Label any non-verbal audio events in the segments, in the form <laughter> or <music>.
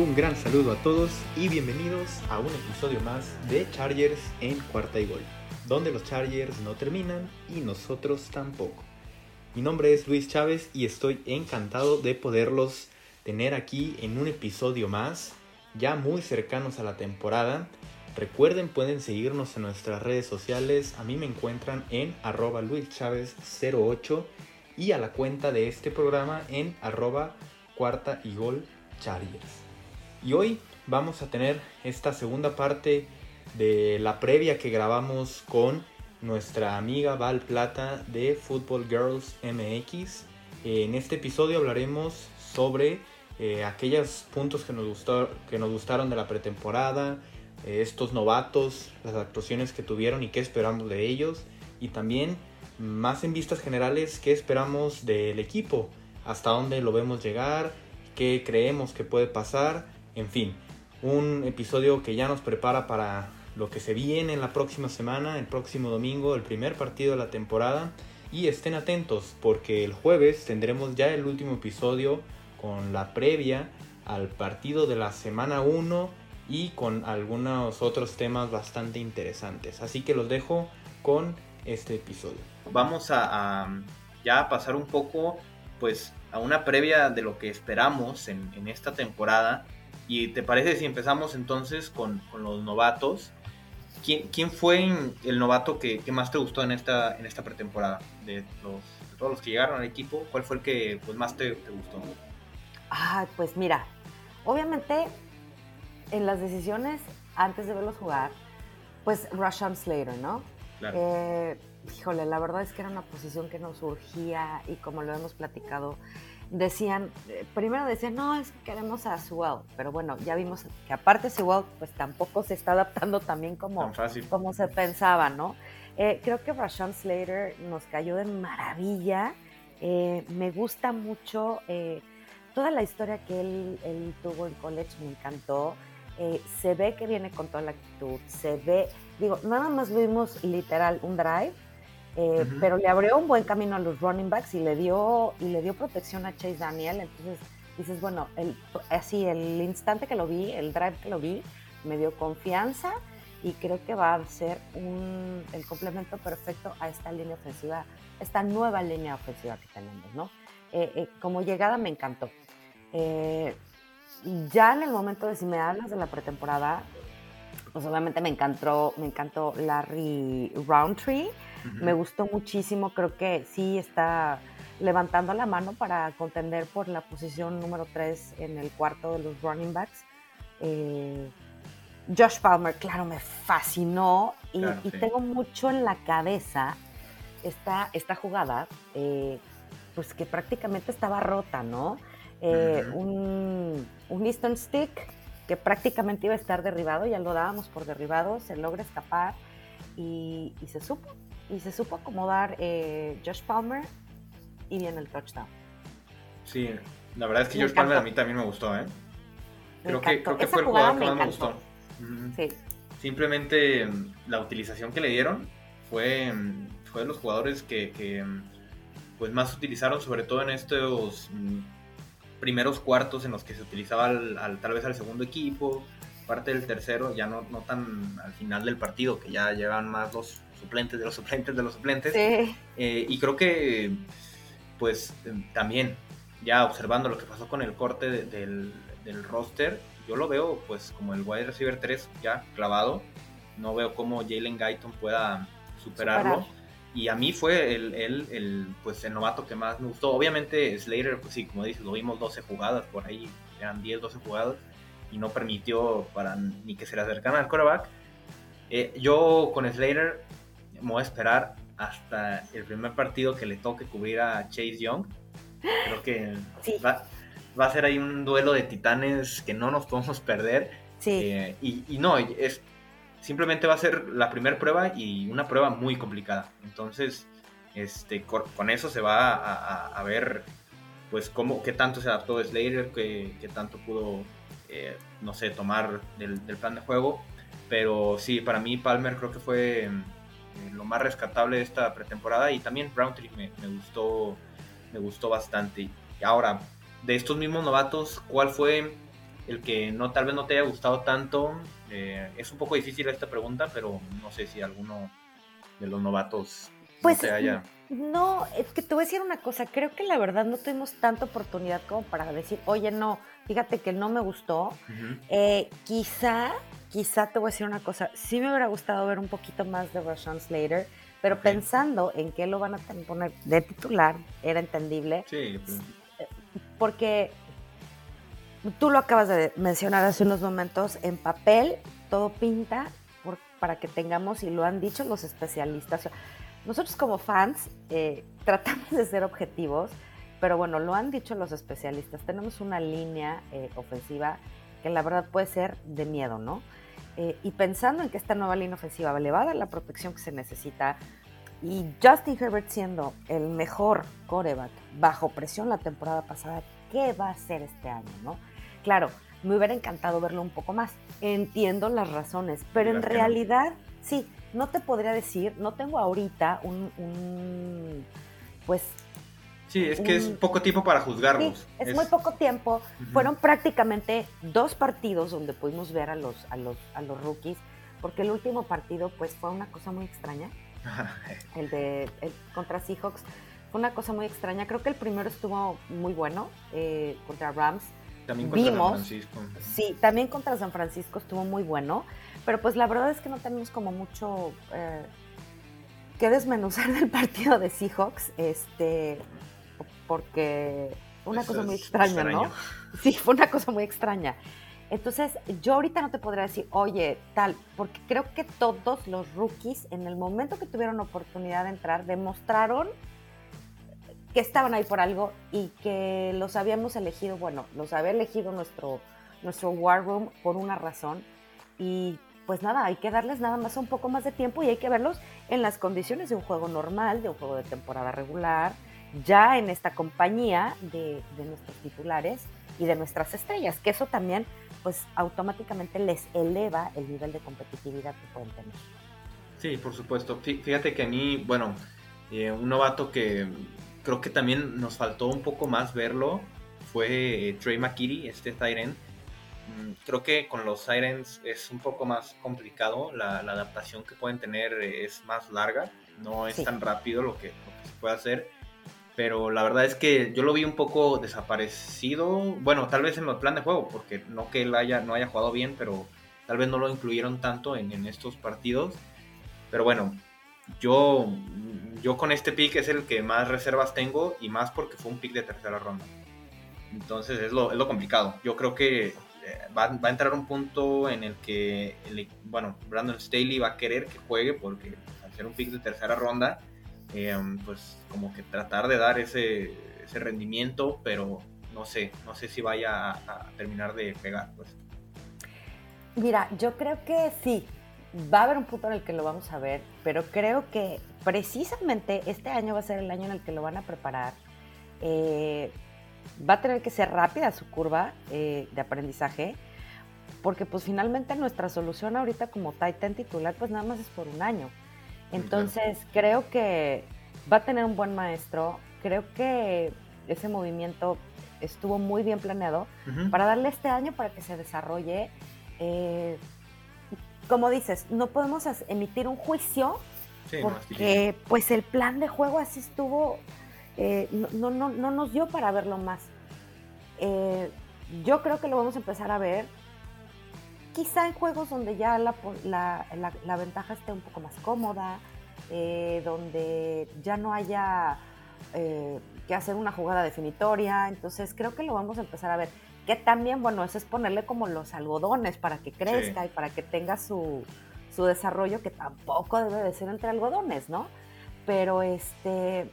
Un gran saludo a todos y bienvenidos a un episodio más de Chargers en cuarta y gol, donde los Chargers no terminan y nosotros tampoco. Mi nombre es Luis Chávez y estoy encantado de poderlos tener aquí en un episodio más, ya muy cercanos a la temporada. Recuerden, pueden seguirnos en nuestras redes sociales. A mí me encuentran en arroba luischavez08 y a la cuenta de este programa en arroba cuarta y gol Chargers. Y hoy vamos a tener esta segunda parte de la previa que grabamos con nuestra amiga Val Plata de Football Girls MX. En este episodio hablaremos sobre eh, aquellos puntos que nos, gustó, que nos gustaron de la pretemporada, eh, estos novatos, las actuaciones que tuvieron y qué esperamos de ellos. Y también, más en vistas generales, qué esperamos del equipo, hasta dónde lo vemos llegar, qué creemos que puede pasar, en fin. Un episodio que ya nos prepara para lo que se viene en la próxima semana, el próximo domingo, el primer partido de la temporada. Y estén atentos porque el jueves tendremos ya el último episodio con la previa al partido de la semana 1 y con algunos otros temas bastante interesantes. Así que los dejo con este episodio. Vamos a, ya pasar un poco pues a una previa de lo que esperamos en, esta temporada. ¿Y te parece si empezamos entonces con, con los novatos? ¿Quién, fue el novato que, más te gustó en esta, en esta pretemporada? De, todos los que llegaron al equipo, ¿cuál fue el que pues, más te, gustó? Ah, pues mira, obviamente en las decisiones antes de verlos jugar, pues Rashan Slater, ¿no? Claro. Eh, híjole, la verdad es que era una posición que nos surgía y como lo hemos platicado, decían, eh, primero decían, no, es que queremos a Sewell, pero bueno, ya vimos que aparte Sewell pues tampoco se está adaptando también como, como se pensaba, ¿no? Eh, creo que Rashawn Slater nos cayó de maravilla, eh, me gusta mucho toda la historia que él, él, tuvo en college, me encantó, se ve que viene con toda la actitud, se ve, digo, nada más vimos literal un drive, eh, pero le abrió un buen camino a los running backs y le dio, y le dio protección a Chase Daniel. Entonces dices, bueno, el, así el instante que lo vi, el drive que lo vi, me dio confianza y creo que va a ser un, el complemento perfecto a esta línea ofensiva, esta nueva línea ofensiva que tenemos, ¿no? Eh, eh, como llegada me encantó. ya en el momento de si me hablas de la pretemporada, pues obviamente me encantó, me encantó Larry Roundtree me gustó muchísimo, creo que sí está levantando la mano para contender por la posición número 3 en el cuarto de los running backs. Eh, Josh Palmer, claro, me fascinó y, tengo mucho en la cabeza esta, esta jugada, eh, pues que prácticamente estaba rota, ¿no? Eh, un, un Eastern Stick que prácticamente iba a estar derribado, ya lo dábamos por derribado, se logra escapar y, y se supo, y se supo acomodar eh, Josh Palmer y viene el touchdown. Sí, la verdad es que Josh Palmer a mí también me gustó, ¿eh? Creo que, creo que fue el jugador que más me gustó. Sí. Simplemente mm, la utilización que le dieron fue, mm, fue de los jugadores que, mm, pues más utilizaron, sobre todo en estos primeros cuartos en los que se utilizaba al, tal vez al segundo equipo, parte del tercero, ya no, no tan al final del partido, que ya llevan más los suplentes de los suplentes de los suplentes. Eh, y creo que, pues también, ya observando lo que pasó con el corte del, roster, yo lo veo pues como el wide receiver 3 ya clavado. No veo cómo Jalen Guyton pueda superarlo. Y a mí fue el, el, pues, el novato que más me gustó. Obviamente Slater, pues sí, como dices, lo vimos 12 jugadas por ahí, eran 10, 12 jugadas, y no permitió para ni que se le acercara al quarterback. Eh, yo con Slater me voy a esperar hasta el primer partido que le toque cubrir a Chase Young. Creo que va, a ser ahí un duelo de titanes que no nos podemos perder. Eh, y, no, es, simplemente va a ser la primera prueba y una prueba muy complicada. Entonces, este, con, eso se va a, ver pues cómo, qué tanto se adaptó Slater, qué, qué tanto pudo, eh, no sé, tomar del, del, plan de juego. Pero sí, para mí Palmer creo que fue eh, lo más rescatable de esta pretemporada y también Browntree me, me, gustó me gustó bastante. Ahora, de estos mismos novatos, ¿cuál fue el que no tal vez no te haya gustado tanto. Eh, es un poco difícil esta pregunta, pero no sé si alguno de los novatos pues, no te haya... No, es que te voy a decir una cosa, creo que la verdad no tuvimos tanta oportunidad como para decir, oye, no, fíjate que no me gustó. Eh, quizá, quizá te voy a decir una cosa, sí me hubiera gustado ver un poquito más de Rashawn Slater, pero pensando en que lo van a poner de titular, era entendible. Sí. Pues. Porque tú lo acabas de mencionar hace unos momentos, en papel todo pinta para que tengamos, y lo han dicho los especialistas, nosotros como fans eh, <laughs> tratamos de ser objetivos, pero bueno, lo han dicho los especialistas, tenemos una línea eh, ofensiva que la verdad puede ser de miedo, ¿no? Eh, y pensando en que esta nueva línea ofensiva le va a dar la protección que se necesita, y Justin Herbert siendo el mejor coreback bajo presión la temporada pasada, ¿qué va a hacer este año, no? Claro, me hubiera encantado verlo un poco más. Entiendo las razones, pero en realidad, sí, no te podría decir, no tengo ahorita un, pues... Sí, es que es poco tiempo para juzgarlos. es, muy poco tiempo. Fueron prácticamente dos partidos donde pudimos ver a los, a los, a los rookies, porque el último partido pues fue una cosa muy extraña. el de contra Seahawks fue una cosa muy extraña. Creo que el primero estuvo muy bueno eh, contra Rams. También contra San Francisco. Sí, también contra San Francisco estuvo muy bueno. Pero pues la verdad es que no tenemos como mucho eh, que desmenuzar del partido de Seahawks, este, porque fue una cosa muy extraña, ¿no? <laughs> Sí, fue una cosa muy extraña. Entonces, yo ahorita no te podría decir, oye, tal, porque creo que todos los rookies, en el momento que tuvieron oportunidad de entrar, demostraron que estaban ahí por algo y que los habíamos elegido, bueno, los había elegido nuestro, nuestro War Room por una razón. Y pues nada, hay que darles nada más un poco más de tiempo y hay que verlos en las condiciones de un juego normal, de un juego de temporada regular, ya en esta compañía de, nuestros titulares y de nuestras estrellas, que eso también pues automáticamente les eleva el nivel de competitividad que pueden tener. Sí, por supuesto. Fíjate que a mí, bueno, eh, un novato que creo que también nos faltó un poco más verlo fue eh, Trey McKitty, este Tyrant Mm, creo que con los Sirens es un poco más complicado, la, adaptación que pueden tener es más larga, no es tan rápido lo que, se puede hacer, pero la verdad es que yo lo vi un poco desaparecido, bueno, tal vez en el plan de juego, porque no que él haya, no haya jugado bien, pero tal vez no lo incluyeron tanto en, en estos partidos, pero bueno, yo, yo con este pick es el que más reservas tengo y más porque fue un pick de tercera ronda. Entonces es lo, es lo complicado. Yo creo que va, a entrar un punto en el que, bueno, Brandon Staley va a querer que juegue porque al ser un pick de tercera ronda, eh, pues como que tratar de dar ese, ese, rendimiento, pero no sé, no sé si vaya a, terminar de pegar, pues. Mira, yo creo que sí, va a haber un punto en el que lo vamos a ver, pero creo que precisamente este año va a ser el año en el que lo van a preparar. Eh, va a tener que ser rápida su curva eh, de aprendizaje, porque pues finalmente nuestra solución ahorita como Titan titular pues nada más es por un año. Entonces creo que va a tener un buen maestro, creo que ese movimiento estuvo muy bien planeado para darle este año para que se desarrolle. Eh, como dices, no podemos emitir un juicio porque pues el plan de juego así estuvo eh, no, no, no, nos dio para verlo más. Eh, yo creo que lo vamos a empezar a ver quizá en juegos donde ya la, la, ventaja esté un poco más cómoda, eh, donde ya no haya que hacer una jugada definitoria, entonces creo que lo vamos a empezar a ver. Que también, bueno, eso es ponerle como los algodones para que crezca y para que tenga su, su desarrollo, que tampoco debe de ser entre algodones, ¿no? Pero este,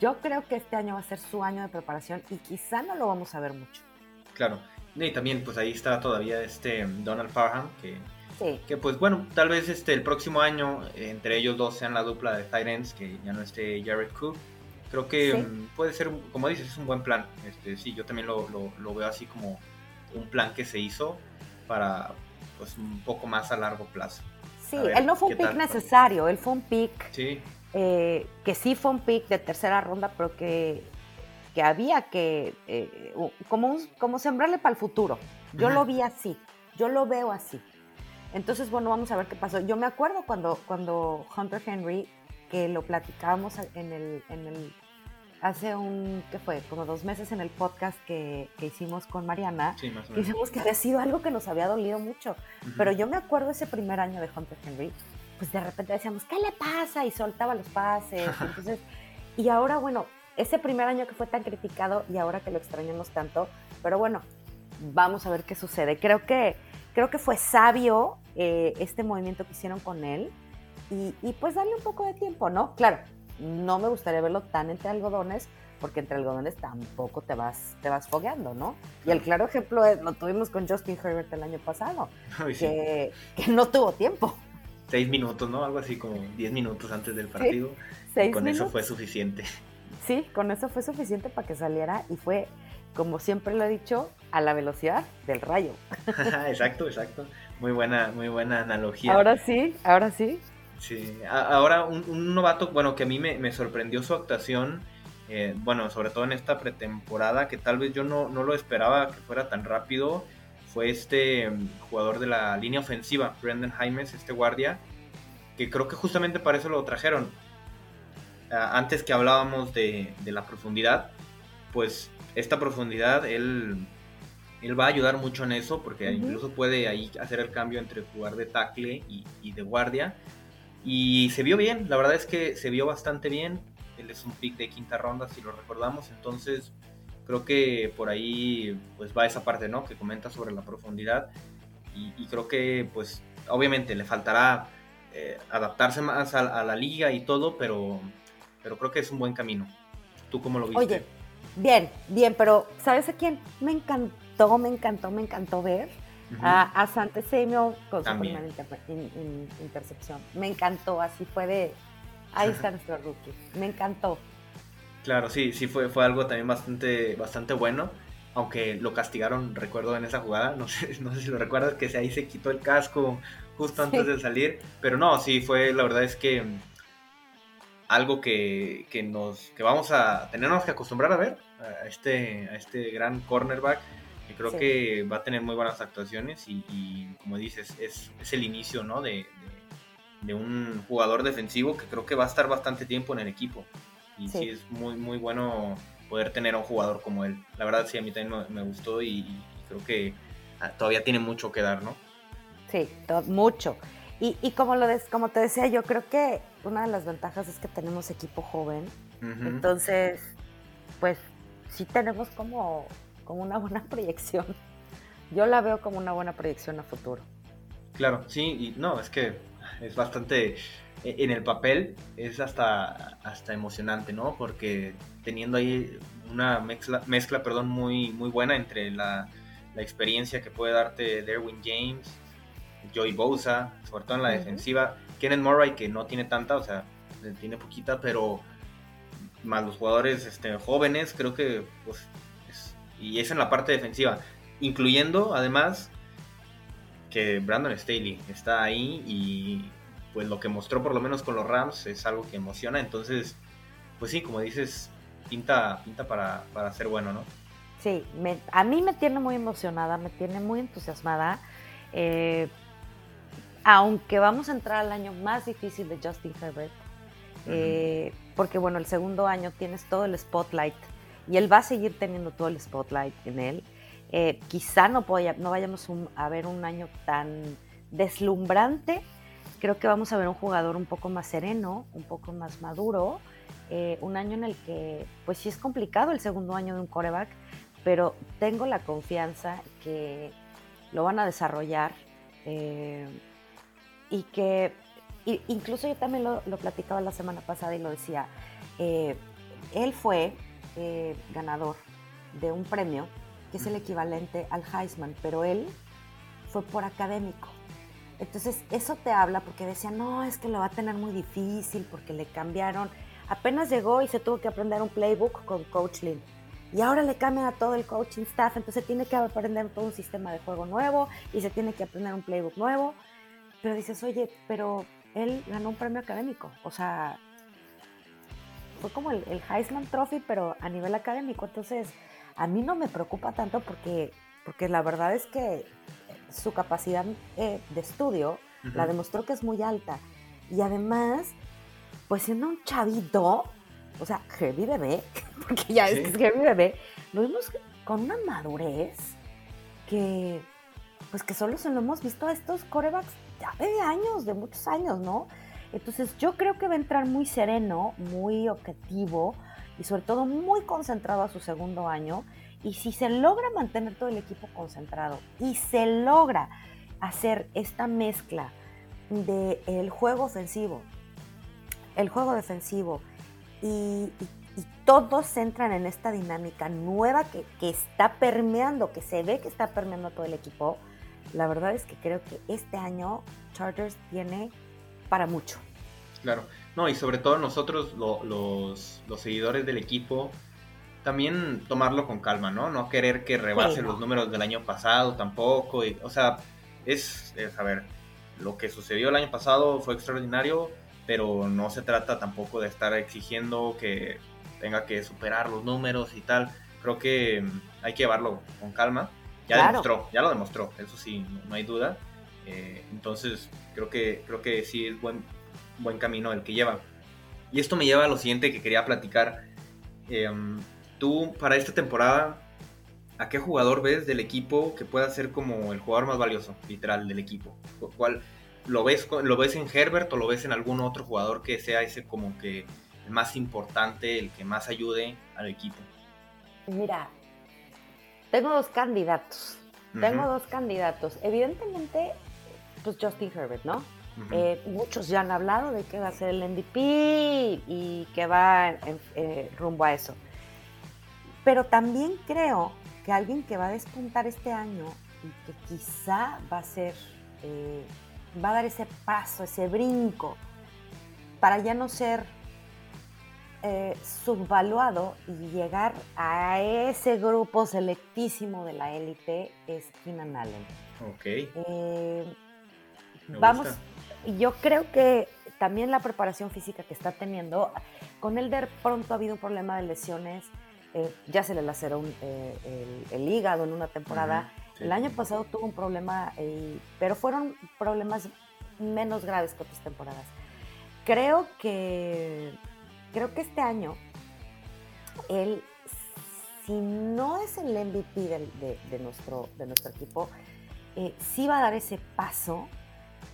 yo creo que este año va a ser su año de preparación y quizá no lo vamos a ver mucho. Claro, y también pues ahí está todavía este Donald Farham, que, que pues bueno, tal vez este el próximo año entre ellos dos sean la dupla de Tyrants, que ya no esté Jared Cook. Creo que mm, puede ser, como dices, es un buen plan. Este, sí, yo también lo, lo, veo así como un plan que se hizo para pues un poco más a largo plazo. Sí, él no fue un pick necesario, él fue un pick sí. Eh, que sí fue un pick de tercera ronda, pero que, que había que, eh, como, como sembrarle para el futuro. Yo lo vi así, yo lo veo así. Entonces, bueno, vamos a ver qué pasó. Yo me acuerdo cuando, cuando Hunter Henry, que lo platicábamos en el, en el hace un, ¿qué fue? Como dos meses en el podcast que, que hicimos con Mariana, sí, más o menos. dijimos que había sido algo que nos había dolido mucho. Pero yo me acuerdo ese primer año de Hunter Henry, pues de repente decíamos, ¿qué le pasa? Y soltaba los pases. <laughs> Entonces, y ahora, bueno, ese primer año que fue tan criticado y ahora que lo extrañamos tanto, pero bueno, vamos a ver qué sucede. Creo que, creo que fue sabio eh, este movimiento que hicieron con él y, y, pues darle un poco de tiempo, ¿no? Claro, no me gustaría verlo tan entre algodones porque entre algodones tampoco te vas, te vas fogueando, ¿no? Y el claro ejemplo es, lo tuvimos con Justin Herbert el año pasado, <laughs> que, que no tuvo tiempo seis minutos, ¿no? Algo así como diez minutos antes del partido. y con eso fue suficiente. Sí, con eso fue suficiente para que saliera y fue, como siempre lo he dicho, a la velocidad del rayo. <laughs> exacto, exacto. Muy buena, muy buena analogía. Ahora sí, ahora sí. Sí, ahora un, novato, bueno, que a mí me, sorprendió su actuación, eh, bueno, sobre todo en esta pretemporada, que tal vez yo no, no lo esperaba que fuera tan rápido fue este mm, jugador de la línea ofensiva, Brendan Jaimes, este guardia, que creo que justamente para eso lo trajeron. Ah, antes que hablábamos de, la profundidad, pues esta profundidad él, él va a ayudar mucho en eso, porque incluso puede ahí hacer el cambio entre jugar de tackle y, y, de guardia. Y se vio bien, la verdad es que se vio bastante bien. Él es un pick de quinta ronda, si lo recordamos, entonces creo que por ahí pues va esa parte, ¿no? Que comenta sobre la profundidad y, creo que pues obviamente le faltará eh, adaptarse más a, la liga y todo, pero, pero creo que es un buen camino. ¿Tú cómo lo viste? Oye, bien, bien, pero ¿sabes a quién me encantó, me encantó, me encantó ver? a, a Sante Samuel con su primera intercepción. Me encantó, así fue de... Ahí está <laughs> nuestro rookie. Me encantó. Claro, sí, sí fue, fue algo también bastante, bastante bueno. Aunque lo castigaron, recuerdo en esa jugada, <laughs> no sé, no sé si lo recuerdas, que ahí se quitó el casco justo antes de salir. Pero no, sí, fue, la verdad es que algo que, que, nos que vamos a tenernos que acostumbrar a ver a este, a este gran cornerback que creo que va a tener muy buenas actuaciones y, como dices es, es, el inicio ¿no? de, de, un jugador defensivo que creo que va a estar bastante tiempo en el equipo y sí. es muy, muy bueno poder tener a un jugador como él. La verdad sí, a mí también me, gustó y, creo que ah, todavía tiene mucho que dar, ¿no? Sí, mucho. Y, y como, lo des, como te decía, yo creo que una de las ventajas es que tenemos equipo joven. Entonces, pues sí tenemos como, como una buena <laughs> proyección. Yo la veo como una buena proyección a futuro. Claro, sí, y no, es que es bastante e-, en el papel es hasta, hasta emocionante, ¿no? Porque teniendo ahí una mezcla, mezcla perdón, muy, muy buena entre la, la experiencia que puede darte Derwin James, Joey Bosa, sobre todo en la defensiva, Kenneth Murray que no tiene tanta, o sea, tiene poquita, pero más los jugadores este, jóvenes, creo que, pues, y es en la parte defensiva, incluyendo además que Brandon Staley está ahí y pues lo que mostró por lo menos con los Rams es algo que emociona. Entonces, pues sí, como dices, pinta, pinta para, para ser bueno, ¿no? Sí, a mí me tiene muy emocionada, me tiene muy entusiasmada. Eh, aunque vamos a entrar al año más difícil de Justin Herbert, eh, porque bueno, el segundo año tienes todo el spotlight y él va a seguir teniendo todo el spotlight en él. Eh, quizá no, no vayamos a ver un año tan deslumbrante, creo que vamos a ver un jugador un poco más sereno, un poco más maduro, eh, un año en el que, pues sí es complicado el segundo año de un coreback, pero tengo la confianza que lo van a desarrollar eh, y que incluso yo también lo, platicaba la semana pasada y lo decía, eh, él fue ganador de un premio que es el equivalente al Heisman, pero él fue por académico. Entonces, eso te habla porque decía, no, es que lo va a tener muy difícil porque le cambiaron. Apenas llegó y se tuvo que aprender un playbook con Coach Lynn. Y ahora le cambian a todo el coaching staff, entonces tiene que aprender todo un sistema de juego nuevo y se tiene que aprender un playbook nuevo. Pero dices, oye, pero él ganó un premio académico. O sea, fue como el, el Heisman Trophy, pero a nivel académico. Entonces, a mí no me preocupa tanto porque porque la verdad es que su capacidad eh, de estudio la demostró que es muy alta. Y además, pues siendo un chavito, o sea, heavy bebé, <laughs> porque ya es que es heavy bebé, lo vimos con una madurez que, pues que solo se lo hemos visto a estos corebacks de años, de muchos años, ¿no? Entonces yo creo que va a entrar muy sereno, muy objetivo y sobre todo muy concentrado a su segundo año. Y si se logra mantener todo el equipo concentrado y se logra hacer esta mezcla del el juego ofensivo, el juego defensivo y, todos entran en esta dinámica nueva que, que, está permeando, que se ve que está permeando todo el equipo, la verdad es que creo que este año Chargers tiene para mucho. Claro, no, y sobre todo nosotros, los, los, seguidores del equipo, también tomarlo con calma, ¿no? No querer que rebase los números del año pasado tampoco. Y, o sea, es, a ver, lo que sucedió el año pasado fue extraordinario, pero no se trata tampoco de estar exigiendo que tenga que superar los números y tal. Creo que hay que llevarlo con calma. Ya demostró, ya lo demostró, eso sí, no, hay duda. Eh, entonces, creo que, creo que sí es buen, buen camino el que lleva. Y esto me lleva a lo siguiente que quería platicar. Em, tú, para esta temporada, ¿a qué jugador ves del equipo que pueda ser como el jugador más valioso, literal, del equipo? ¿Cuál, lo, ves, ¿Lo ves en Herbert o lo ves en algún otro jugador que sea ese como que el más importante, el que más ayude al equipo? Mira, tengo dos candidatos. Tengo dos candidatos. Evidentemente, pues Justin Herbert, ¿no? Eh, muchos ya han hablado de que va a ser el MVP y que va eh, rumbo a eso. Pero también creo que alguien que va a despuntar este año y que quizá va a ser, eh, va a dar ese paso, ese brinco, para ya no ser subvaluado y llegar a ese grupo selectísimo de la élite, es Keenan Allen. Ok. vamos, yo creo que también la preparación física que está teniendo, con él de pronto ha habido un problema de lesiones, eh, ya se le laceró eh, el, hígado en una temporada. El año pasado tuvo un problema, eh, pero fueron problemas menos graves que otras temporadas. Creo que, creo que este año, él, si no es el MVP de, nuestro, de nuestro equipo, sí va a dar ese paso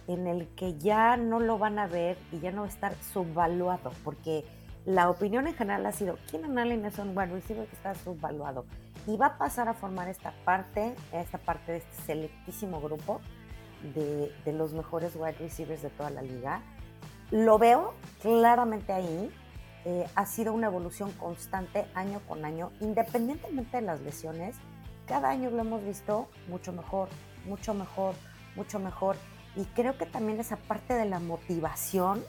en el que ya no lo van a ver y ya no va a estar subvaluado, porque la opinión en general ha sido, Keenan Allen es un buen receiver que está subvaluado. Y va a pasar a formar esta parte, esta parte de este selectísimo grupo de, de los mejores wide receivers de toda la liga. Lo veo claramente ahí, eh, ha sido una evolución constante año con año, independientemente de las lesiones, cada año lo hemos visto mucho mejor, mucho mejor, mucho mejor. Y creo que también esa parte de la motivación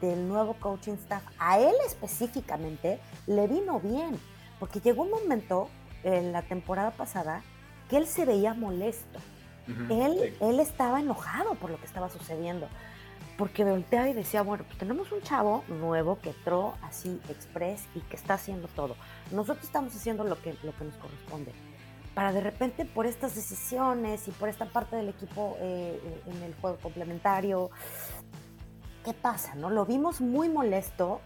del nuevo coaching staff, a él específicamente, le vino bien, porque llegó un momento en la temporada pasada que él se veía molesto. él, él estaba enojado por lo que estaba sucediendo, porque volteaba y decía, bueno, pues tenemos un chavo nuevo que entró así express y que está haciendo todo. Nosotros estamos haciendo lo que, lo que nos corresponde para de repente por estas decisiones y por esta parte del equipo eh, eh, en el juego complementario, ¿qué pasa? No? Lo vimos muy molesto,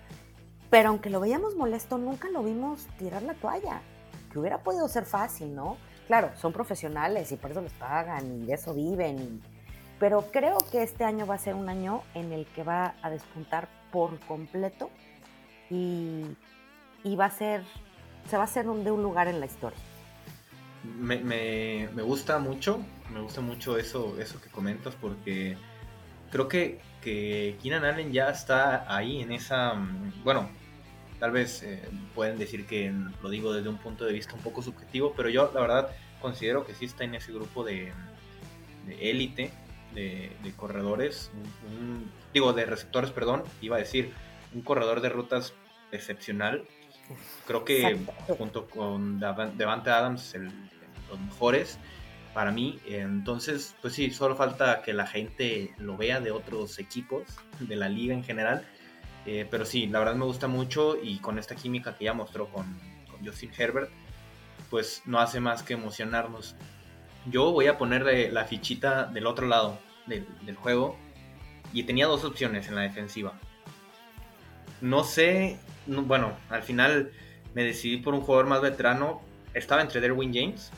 pero aunque lo veíamos molesto, nunca lo vimos tirar la toalla, que hubiera podido ser fácil, ¿no? Claro, son profesionales y por eso les pagan y de eso viven, pero creo que este año va a ser un año en el que va a despuntar por completo y, y va a ser, se va a hacer de un lugar en la historia. Me, me, me, gusta mucho, me gusta mucho eso, eso que comentas porque creo que, que Keenan Allen ya está ahí en esa, bueno, tal vez eh, pueden decir que lo digo desde un punto de vista un poco subjetivo, pero yo la verdad considero que sí está en ese grupo de élite de, de, corredores, digo de receptores, perdón, iba a decir un corredor de rutas excepcional. Creo que junto con Devante Adams, el, los mejores para mí. Entonces, pues sí, solo falta que la gente lo vea de otros equipos, de la liga en general. Eh, pero sí, la verdad me gusta mucho y con esta química que ya mostró con, Justin Herbert, pues no hace más que emocionarnos. Yo voy a poner la fichita del otro lado del, juego y tenía dos opciones en la defensiva. No sé, bueno, al final me decidí por un jugador más veterano. Estaba entre Derwin James,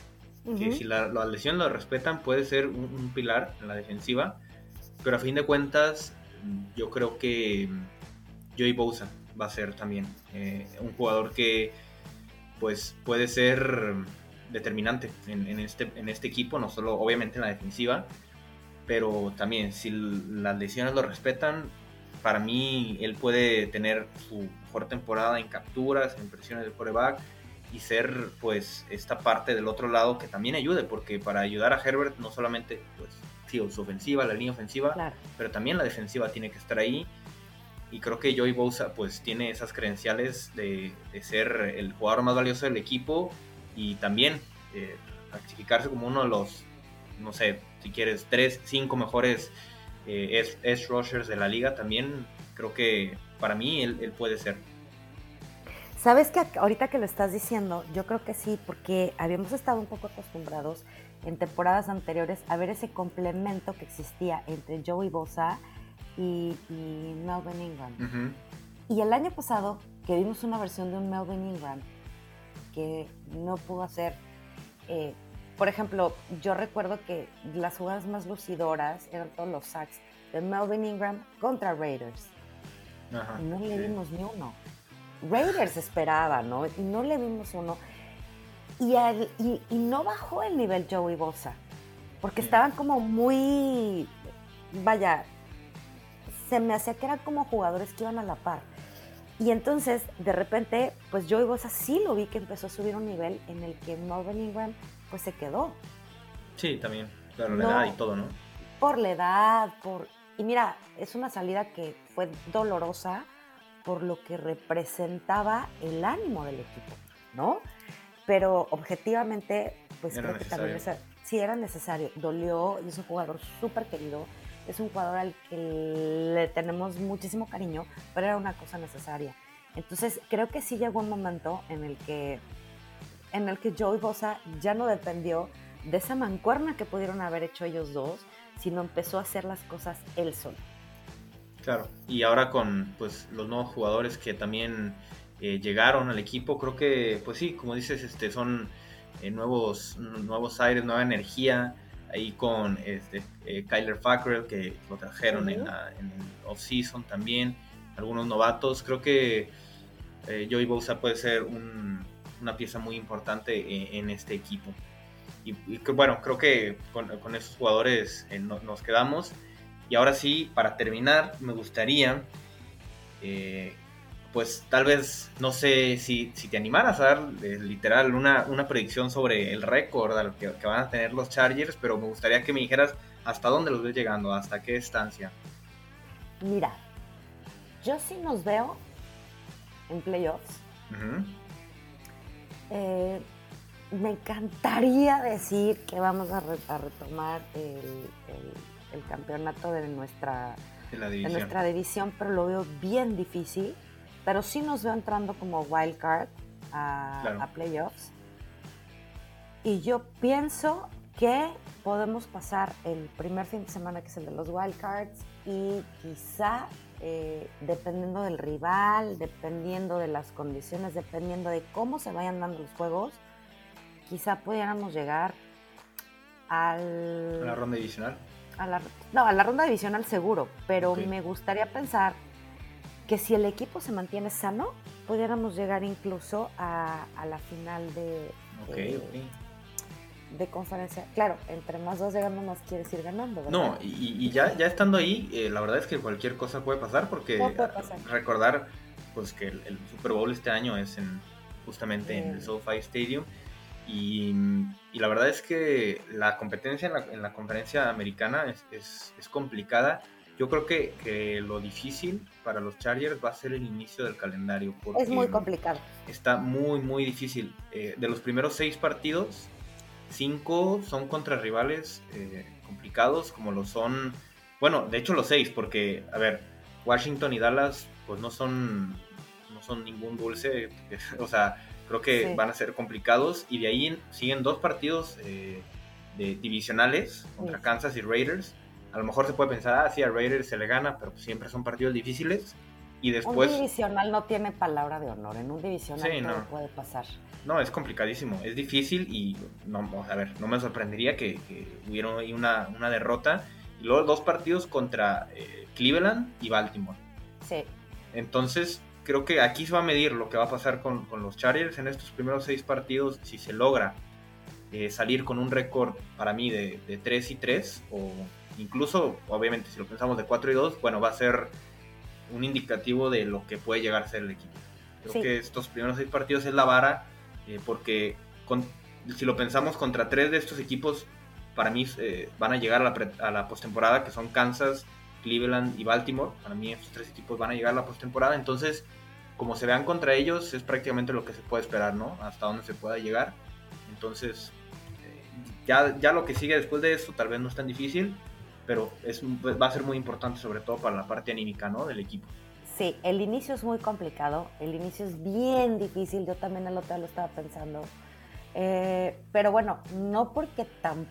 que si la, la, lesión lo respetan puede ser un, pilar en la defensiva, pero a fin de cuentas yo creo que Joey Bosa va a ser también eh, un jugador que pues puede ser determinante en, este, en este equipo, no solo obviamente en la defensiva, pero también si las lesiones lo respetan, para mí él puede tener su mejor temporada en capturas, en presiones de coreback y ser pues esta parte del otro lado que también ayude, porque para ayudar a Herbert no solamente pues sí, su ofensiva, la línea ofensiva, pero también la defensiva tiene que estar ahí. Y creo que Joey Bosa pues tiene esas credenciales de, ser el jugador más valioso del equipo y también eh, clasificarse como uno de los, no sé, si quieres, tres, cinco mejores eh, S, rushers de la liga también creo que para mí él, puede ser. Sabes que ahorita que lo estás diciendo, yo creo que sí, porque habíamos estado un poco acostumbrados en temporadas anteriores a ver ese complemento que existía entre Joey Bosa y, Melvin Ingram. Y el año pasado, que vimos una versión de un Melvin Ingram que no pudo hacer, eh, por ejemplo, yo recuerdo que las jugadas más lucidoras eran todos los sacks de Melvin Ingram contra Raiders. no le vimos ni uno. Raiders esperaba, ¿no? Y no le vimos uno. Y, y, no bajó el nivel Joey Bosa, porque estaban como muy, vaya, se me hacía que eran como jugadores que iban a la par. Y entonces, de repente, pues Joey Bosa sí lo vi que empezó a subir un nivel en el que Melvin Ingram pues se quedó. Sí, también, claro, la edad y todo, ¿no? Por la edad, por... Y mira, es una salida que fue dolorosa por lo que representaba el ánimo del equipo, ¿no? Pero objetivamente, pues creo que también sí era necesario. Dolió y es un jugador súper querido es un jugador al que le tenemos muchísimo cariño, pero era una cosa necesaria. Entonces creo que sí llegó un momento en el que, en el que Joey Bosa ya no dependió de esa mancuerna que pudieron haber hecho ellos dos, sino empezó a hacer las cosas él solo. Claro, y ahora con pues, los nuevos jugadores que también eh, llegaron al equipo, creo que, pues sí, como dices, este, son eh, nuevos, nuevos aires, nueva energía ahí con este, eh, Kyler Fackrell, que lo trajeron en, la, en, el off-season también, algunos novatos. Creo que eh, Joey Bosa puede ser una pieza muy importante en, este equipo. Y, bueno, creo que con, esos jugadores eh, nos quedamos. Y ahora sí, para terminar, me gustaría pues tal vez, no sé si, si te animaras a dar eh, literal una, una, predicción sobre el récord que, que, van a tener los Chargers, pero me gustaría que me dijeras hasta dónde los ves llegando, hasta qué estancia. Mira, yo sí nos veo en playoffs. Eh, me encantaría decir que vamos a, retomar el, el, campeonato de nuestra, de nuestra división, pero lo veo bien difícil pero sí nos veo entrando como wild card a, playoffs. Y yo pienso que podemos pasar el primer fin de semana, que es el de los wild cards, y quizá, eh, dependiendo del rival, dependiendo de las condiciones, dependiendo de cómo se vayan dando los juegos, quizá pudiéramos llegar al... ¿A la ronda divisional? no, a la ronda divisional seguro, pero me gustaría pensar que si el equipo se mantiene sano, pudiéramos llegar incluso a, la final de, de, conferencia. Claro, entre más dos llegando, más quieres ir ganando. ¿verdad? No, y, ya, ya estando ahí, eh, la verdad es que cualquier cosa puede pasar porque recordar pues que el, Super Bowl este año es en justamente en el SoFi Stadium y, la verdad es que la competencia en la, conferencia americana es, es complicada yo creo que, que, lo difícil para los Chargers va a ser el inicio del calendario. Porque es muy complicado. Está muy, muy difícil. Eh, de los primeros seis partidos, cinco son contra rivales eh, complicados, como lo son. Bueno, de hecho, los seis, porque, a ver, Washington y Dallas, pues no son, no son ningún dulce. <laughs> O sea, Creo que van a ser complicados y de ahí siguen dos partidos eh, de divisionales contra Kansas y Raiders. A lo mejor se puede pensar, ah, sí, a Raiders se le gana, pero siempre son partidos difíciles. Y después... Un divisional no tiene palabra de honor, en un divisional no. puede pasar. No, es complicadísimo, es difícil y no, a ver, no me sorprendería que, hubiera una, una, derrota. Y luego dos partidos contra eh, Cleveland y Baltimore. Sí. Entonces, creo que aquí se va a medir lo que va a pasar con, con los Chargers en estos primeros seis partidos, si se logra eh, salir con un récord para mí de, de 3 y 3, o incluso, obviamente, si lo pensamos de 4 y 2, bueno, va a ser un indicativo de lo que puede llegar a ser el equipo. Creo que estos primeros seis partidos es la vara, eh, porque si lo pensamos contra tres de estos equipos, para mí eh, van a llegar a la, a la postemporada, que son Kansas, Cleveland y Baltimore. Para mí estos tres equipos van a llegar a la postemporada, entonces como se vean contra ellos es prácticamente lo que se puede esperar, ¿no? Hasta donde se pueda llegar. Entonces, eh, ya, ya lo que sigue después de eso tal vez no es tan difícil, pero es, va a ser muy importante sobre todo para la parte anímica, ¿no? Del equipo. Sí, el inicio es muy complicado, el inicio es bien difícil, yo también el otro lo estaba pensando. Eh, pero bueno, no porque tan,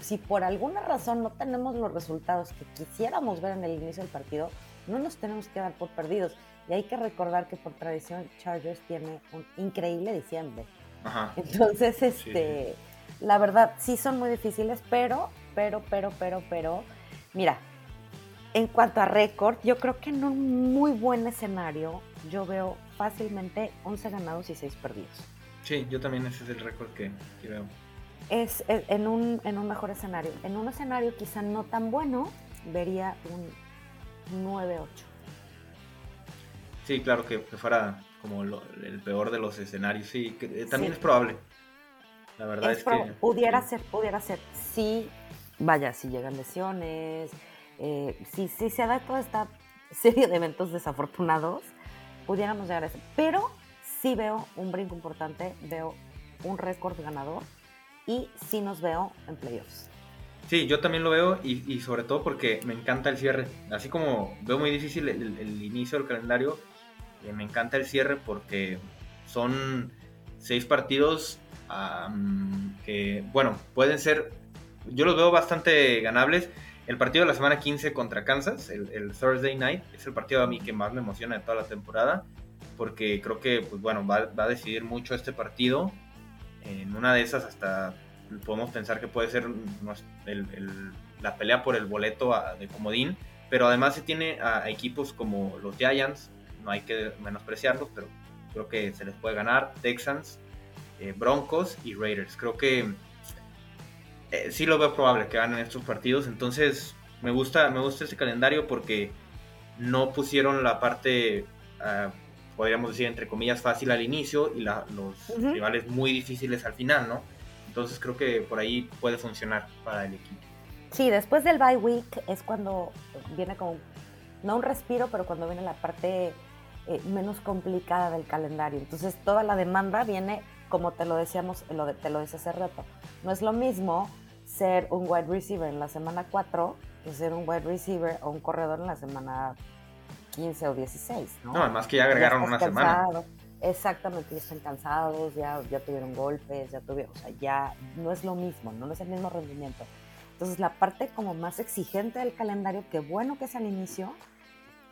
si por alguna razón no tenemos los resultados que quisiéramos ver en el inicio del partido, no nos tenemos que dar por perdidos. Y hay que recordar que por tradición Chargers tiene un increíble diciembre. Entonces, este, la verdad, sí son muy difíciles, pero, pero, pero, pero, pero, mira, en cuanto a récord, yo creo que en un muy buen escenario, yo veo fácilmente 11 ganados y 6 perdidos. Sí, yo también ese es el récord que, veo. Es, en, un, en un mejor escenario. En un escenario quizá no tan bueno, vería un 9-8. Sí, claro, que, fuera como el peor de los escenarios, sí, que, eh, también es probable. La verdad es, que... Pudiera ser, pudiera ser. Sí, vaya, si llegan lesiones, eh, si, si se da toda esta serie de eventos desafortunados, pudiéramos llegar a eso. Pero sí veo un brinco importante, veo un récord ganador y sí nos veo en playoffs. Sí, yo también lo veo y, sobre todo porque me encanta el cierre. Así como veo muy difícil el inicio del calendario, me encanta el cierre porque son seis partidos que, bueno, pueden ser, yo los veo bastante ganables. El partido de la semana 15 contra Kansas, el, Thursday Night, es el partido a mí que más me emociona de toda la temporada, porque creo que, pues bueno, va, a decidir mucho este partido. En una de esas hasta podemos pensar que puede ser la pelea por el boleto de comodín, pero además se tiene a equipos como los Giants, no hay que menospreciarlos, pero creo que se les puede ganar. Texans, eh, Broncos y Raiders. Creo que eh, sí lo veo probable que ganen estos partidos. Entonces me gusta, me gusta este calendario porque no pusieron la parte, ah, podríamos decir, entre comillas, fácil al inicio y los rivales muy difíciles al final, ¿no? Entonces creo que por ahí puede funcionar para el equipo. Sí, después del bye week es cuando viene como, no un respiro, pero cuando viene la parte eh, menos complicada del calendario. Entonces toda la demanda viene, como te lo decíamos, lo de, te lo decía hace rato, no es lo mismo ser un wide receiver en la semana 4 que ser un wide receiver o un corredor en la semana 15 o 16, ¿no? No, además que ya agregaron una semana. Exactamente, ya están cansados, ya, ya tuvieron golpes, ya tuvieron, o sea, ya no es lo mismo, no es el mismo rendimiento. Entonces la parte como más exigente del calendario, que bueno que es al inicio,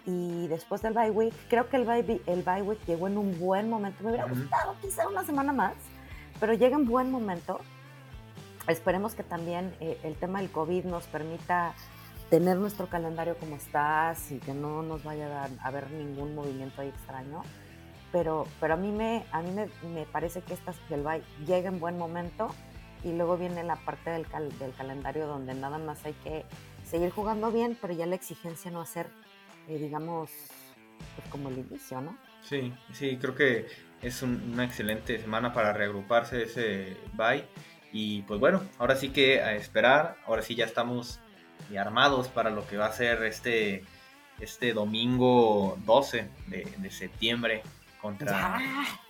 y después del bye week, creo que el bye, el bye week llegó en un buen momento. Me hubiera gustado quizá una semana más, pero llega en buen momento. Esperemos que también eh, el tema del COVID nos permita tener nuestro calendario como está, y que no nos vaya a, dar, a ver ningún movimiento ahí extraño. Pero, pero a mí, me, a mí me, me parece que, esta, el bye llega en buen momento y luego viene la parte del, del calendario donde nada más hay que seguir jugando bien, pero ya la exigencia no hacer eh, digamos, pues como el inicio, ¿no? Sí, sí, creo que es una excelente semana para reagruparse ese bye. Y pues bueno, ahora sí que a esperar, ahora sí ya estamos armados para lo que va a ser este, este domingo 12 de, septiembre contra...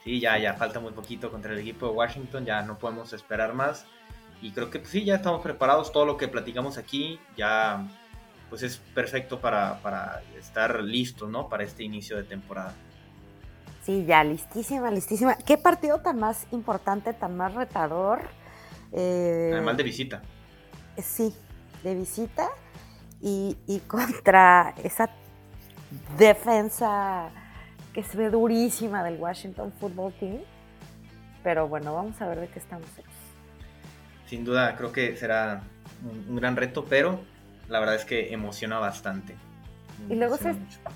Sí, ya, ya falta muy poquito contra el equipo de Washington, ya no podemos esperar más. Y creo que pues, sí, ya estamos preparados, todo lo que platicamos aquí, ya pues es perfecto para, estar listo, ¿no? Para este inicio de temporada. Sí, ya, listísima, listísima. ¿Qué partido tan más importante, tan más retador? Eh, Además de visita. Sí, de visita y, y <laughs> contra esa defensa que se ve durísima del Washington Football Team. Pero bueno, vamos a ver de qué estamos hechos. Sin duda, creo que será un, gran reto, pero la verdad es que emociona bastante. Y luego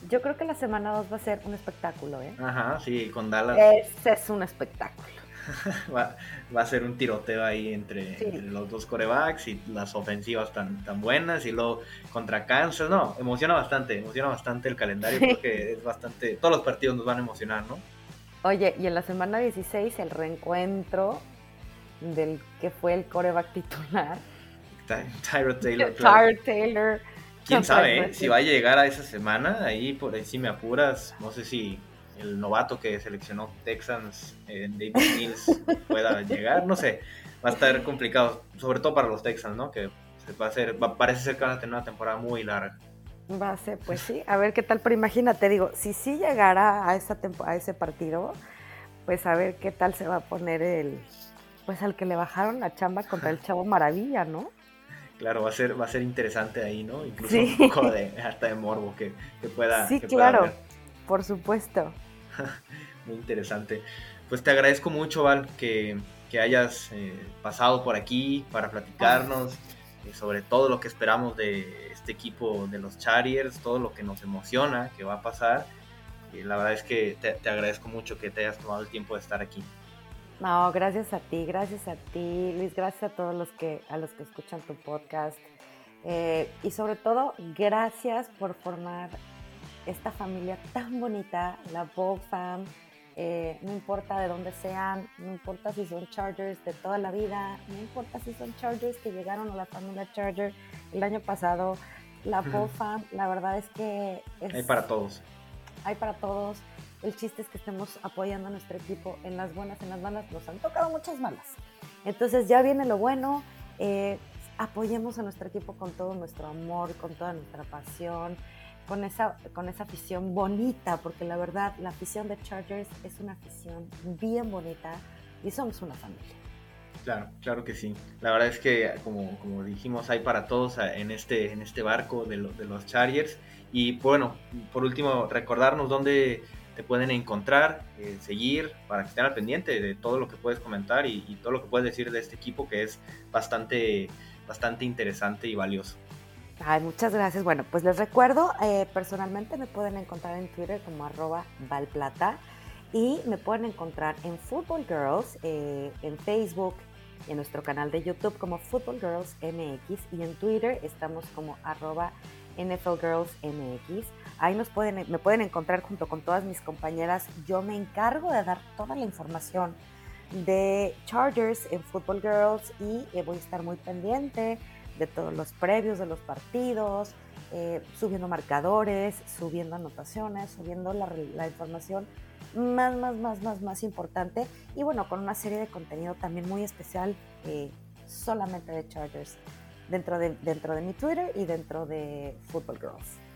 yo creo que la semana 2 va a ser un espectáculo, ¿eh? Ajá, sí, con Dallas. Ese es un espectáculo. <laughs> va, a ser un tiroteo ahí entre, los dos corebacks y las ofensivas tan, tan buenas y luego contra Kansas. No, emociona bastante, emociona bastante el calendario porque es bastante. Todos los partidos nos van a emocionar, ¿no? Oye, y en la semana 16 el reencuentro del que fue el coreback titular. Tyro Taylor. Tyro Taylor. Quién sabe eh? si va a llegar a esa semana. Ahí por ahí si me apuras. No sé si el novato que seleccionó Texans, eh, David Mills, <laughs> pueda llegar. No sé. Va a estar complicado. Sobre todo para los Texans, ¿no? Que va a ser, parece ser que van a tener una temporada muy larga. Va a ser, pues sí, a ver qué tal, pero imagínate, digo, si sí llegara a, esa a ese partido, pues a ver qué tal se va a poner el, pues al que le bajaron la chamba contra el Chavo Maravilla, ¿no? Claro, va a ser, va a ser interesante ahí, ¿no? Incluso un poco de, hasta de morbo que, pueda. Sí, claro, por supuesto. <laughs> Muy interesante. Pues te agradezco mucho, Val, que, hayas eh, pasado por aquí para platicarnos eh, sobre todo lo que esperamos de este equipo de los Chargers, todo lo que nos emociona que va a pasar. Y la verdad es que te, te agradezco mucho que te hayas tomado el tiempo de estar aquí. No, gracias a ti, gracias a ti, Luis, gracias a todos los que, a los que escuchan tu podcast. Eh, y sobre todo, gracias por formar esta familia tan bonita, la Vogue Fam. Eh, no importa de dónde sean, no importa si son Chargers de toda la vida, no importa si son Chargers que llegaron a la familia Charger el año pasado, la Vogue Fam, la verdad es que... hay para todos. Hay para todos. El chiste es que estemos apoyando a nuestro equipo en las buenas, en las malas. Nos han tocado muchas malas. Entonces ya viene lo bueno. Eh, apoyemos a nuestro equipo con todo nuestro amor, con toda nuestra pasión, con esa, con esa afición bonita, porque la verdad, la afición de Chargers es una afición bien bonita y somos una familia. Claro, claro que sí. La verdad es que, como, como dijimos, hay para todos en este, en este barco de, de los Chargers. Y bueno, por último, recordarnos dónde pueden encontrar, eh, seguir, para que estén al pendiente de todo lo que puedes comentar y, todo lo que puedes decir de este equipo que es bastante, bastante interesante y valioso. Ay, muchas gracias. Bueno, pues les recuerdo, eh, personalmente me pueden encontrar en Twitter como arroba valplata y me pueden encontrar en Football Girls, eh, en Facebook, en nuestro canal de YouTube como Football Girls MX y en Twitter estamos como arroba NFL Girls MX. Ahí nos pueden, me pueden encontrar junto con todas mis compañeras. Yo me encargo de dar toda la información de Chargers en Football Girls y eh, voy a estar muy pendiente de todos los previos de los partidos, eh, subiendo marcadores, subiendo anotaciones, subiendo la, información más, más, más, más, más importante y bueno, con una serie de contenido también muy especial eh, solamente de Chargers dentro de, dentro de mi Twitter y dentro de Football Girls.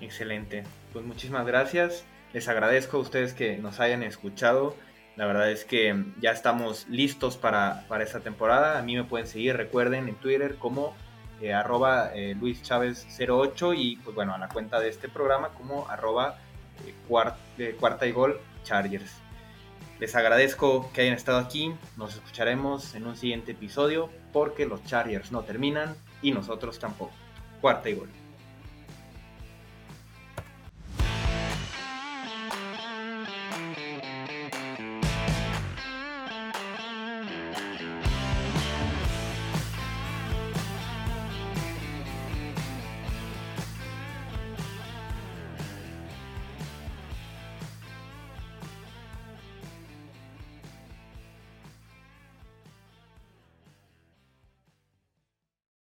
Excelente. Pues muchísimas gracias. Les agradezco a ustedes que nos hayan escuchado. La verdad es que ya estamos listos para, para esta temporada. A mí me pueden seguir, recuerden, en Twitter como eh, arroba eh, Luis Chávez 08 y pues bueno, a la cuenta de este programa como arroba eh, cuarta y gol Chargers. Les agradezco que hayan estado aquí. Nos escucharemos en un siguiente episodio porque los Chargers no terminan y nosotros tampoco. Cuarta y gol.